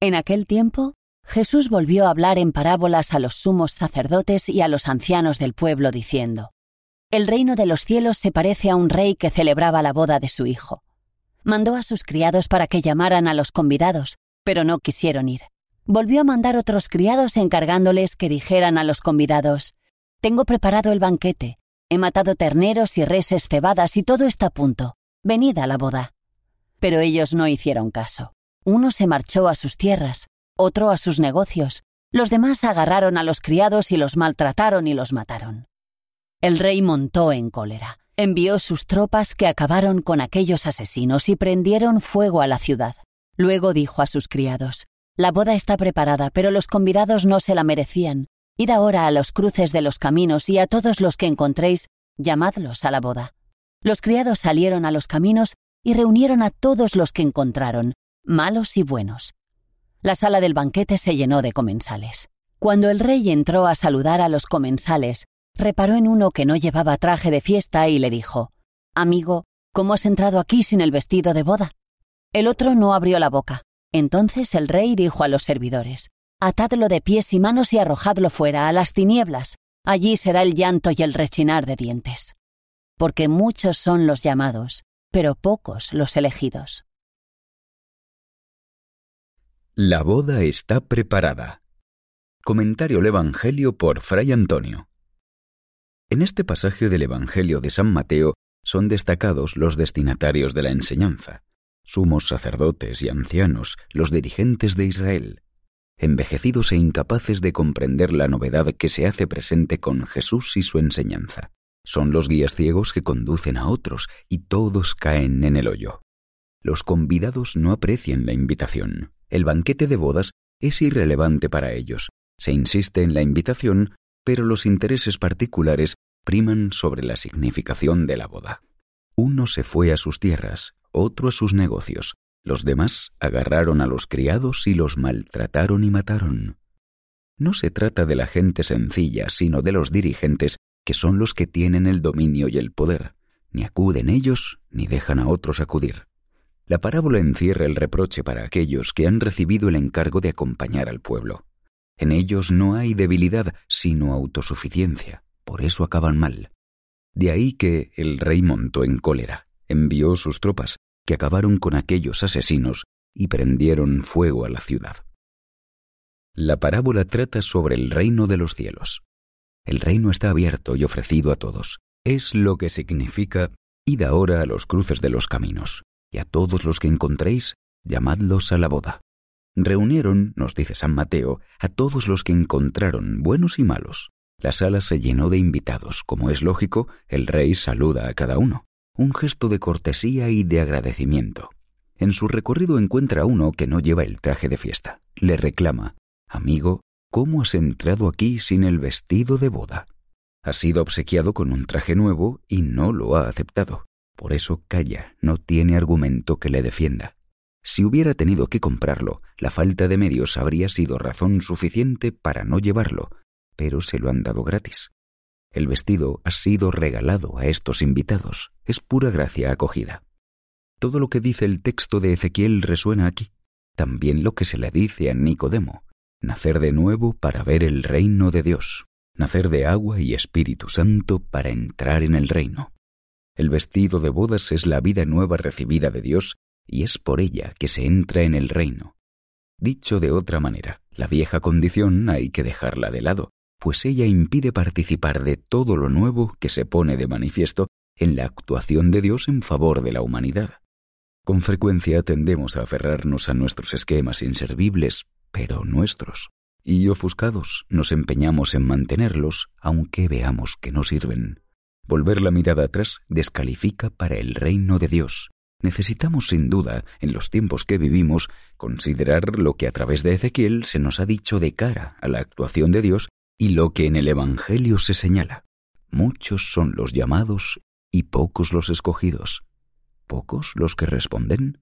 En aquel tiempo, Jesús volvió a hablar en parábolas a los sumos sacerdotes y a los ancianos del pueblo, diciendo, El reino de los cielos se parece a un rey que celebraba la boda de su hijo. Mandó a sus criados para que llamaran a los convidados, pero no quisieron ir. Volvió a mandar otros criados encargándoles que dijeran a los convidados, Tengo preparado el banquete, he matado terneros y reses cebadas y todo está a punto. Venid a la boda. Pero ellos no hicieron caso. Uno se marchó a sus tierras, otro a sus negocios, los demás agarraron a los criados y los maltrataron y los mataron. El rey montó en cólera, envió sus tropas que acabaron con aquellos asesinos y prendieron fuego a la ciudad. Luego dijo a sus criados, La boda está preparada, pero los convidados no se la merecían. Id ahora a los cruces de los caminos y a todos los que encontréis, llamadlos a la boda. Los criados salieron a los caminos y reunieron a todos los que encontraron, malos y buenos. La sala del banquete se llenó de comensales. Cuando el rey entró a saludar a los comensales, reparó en uno que no llevaba traje de fiesta y le dijo, Amigo, ¿cómo has entrado aquí sin el vestido de boda? El otro no abrió la boca. Entonces el rey dijo a los servidores, Atadlo de pies y manos y arrojadlo fuera a las tinieblas. Allí será el llanto y el rechinar de dientes. Porque muchos son los llamados, pero pocos los elegidos. La boda está preparada. Comentario del Evangelio por Fray Antonio. En este pasaje del Evangelio de San Mateo son destacados los destinatarios de la enseñanza, sumos sacerdotes y ancianos, los dirigentes de Israel, envejecidos e incapaces de comprender la novedad que se hace presente con Jesús y su enseñanza. Son los guías ciegos que conducen a otros y todos caen en el hoyo. Los convidados no aprecian la invitación. El banquete de bodas es irrelevante para ellos. Se insiste en la invitación, pero los intereses particulares priman sobre la significación de la boda. Uno se fue a sus tierras, otro a sus negocios. Los demás agarraron a los criados y los maltrataron y mataron. No se trata de la gente sencilla, sino de los dirigentes, que son los que tienen el dominio y el poder. Ni acuden ellos, ni dejan a otros acudir. La parábola encierra el reproche para aquellos que han recibido el encargo de acompañar al pueblo. En ellos no hay debilidad, sino autosuficiencia. Por eso acaban mal. De ahí que el rey montó en cólera, envió sus tropas, que acabaron con aquellos asesinos y prendieron fuego a la ciudad. La parábola trata sobre el reino de los cielos. El reino está abierto y ofrecido a todos. Es lo que significa id ahora a los cruces de los caminos, a todos los que encontréis, llamadlos a la boda. Reunieron, nos dice San Mateo, a todos los que encontraron, buenos y malos. La sala se llenó de invitados. Como es lógico, el rey saluda a cada uno. Un gesto de cortesía y de agradecimiento. En su recorrido encuentra a uno que no lleva el traje de fiesta. Le reclama, Amigo, ¿cómo has entrado aquí sin el vestido de boda? Ha sido obsequiado con un traje nuevo y no lo ha aceptado. Por eso calla, no tiene argumento que le defienda. Si hubiera tenido que comprarlo, la falta de medios habría sido razón suficiente para no llevarlo, pero se lo han dado gratis. El vestido ha sido regalado a estos invitados, es pura gracia acogida. Todo lo que dice el texto de Ezequiel resuena aquí, también lo que se le dice a Nicodemo, nacer de nuevo para ver el reino de Dios, nacer de agua y Espíritu Santo para entrar en el reino. El vestido de bodas es la vida nueva recibida de Dios y es por ella que se entra en el reino. Dicho de otra manera, la vieja condición hay que dejarla de lado, pues ella impide participar de todo lo nuevo que se pone de manifiesto en la actuación de Dios en favor de la humanidad. Con frecuencia tendemos a aferrarnos a nuestros esquemas inservibles, pero nuestros, y ofuscados nos empeñamos en mantenerlos aunque veamos que no sirven. Volver la mirada atrás descalifica para el reino de Dios, necesitamos sin duda, en los tiempos que vivimos, considerar lo que a través de Ezequiel se nos ha dicho de cara a la actuación de Dios y lo que en el Evangelio se señala. Muchos son los llamados y pocos los escogidos. ¿Pocos los que responden?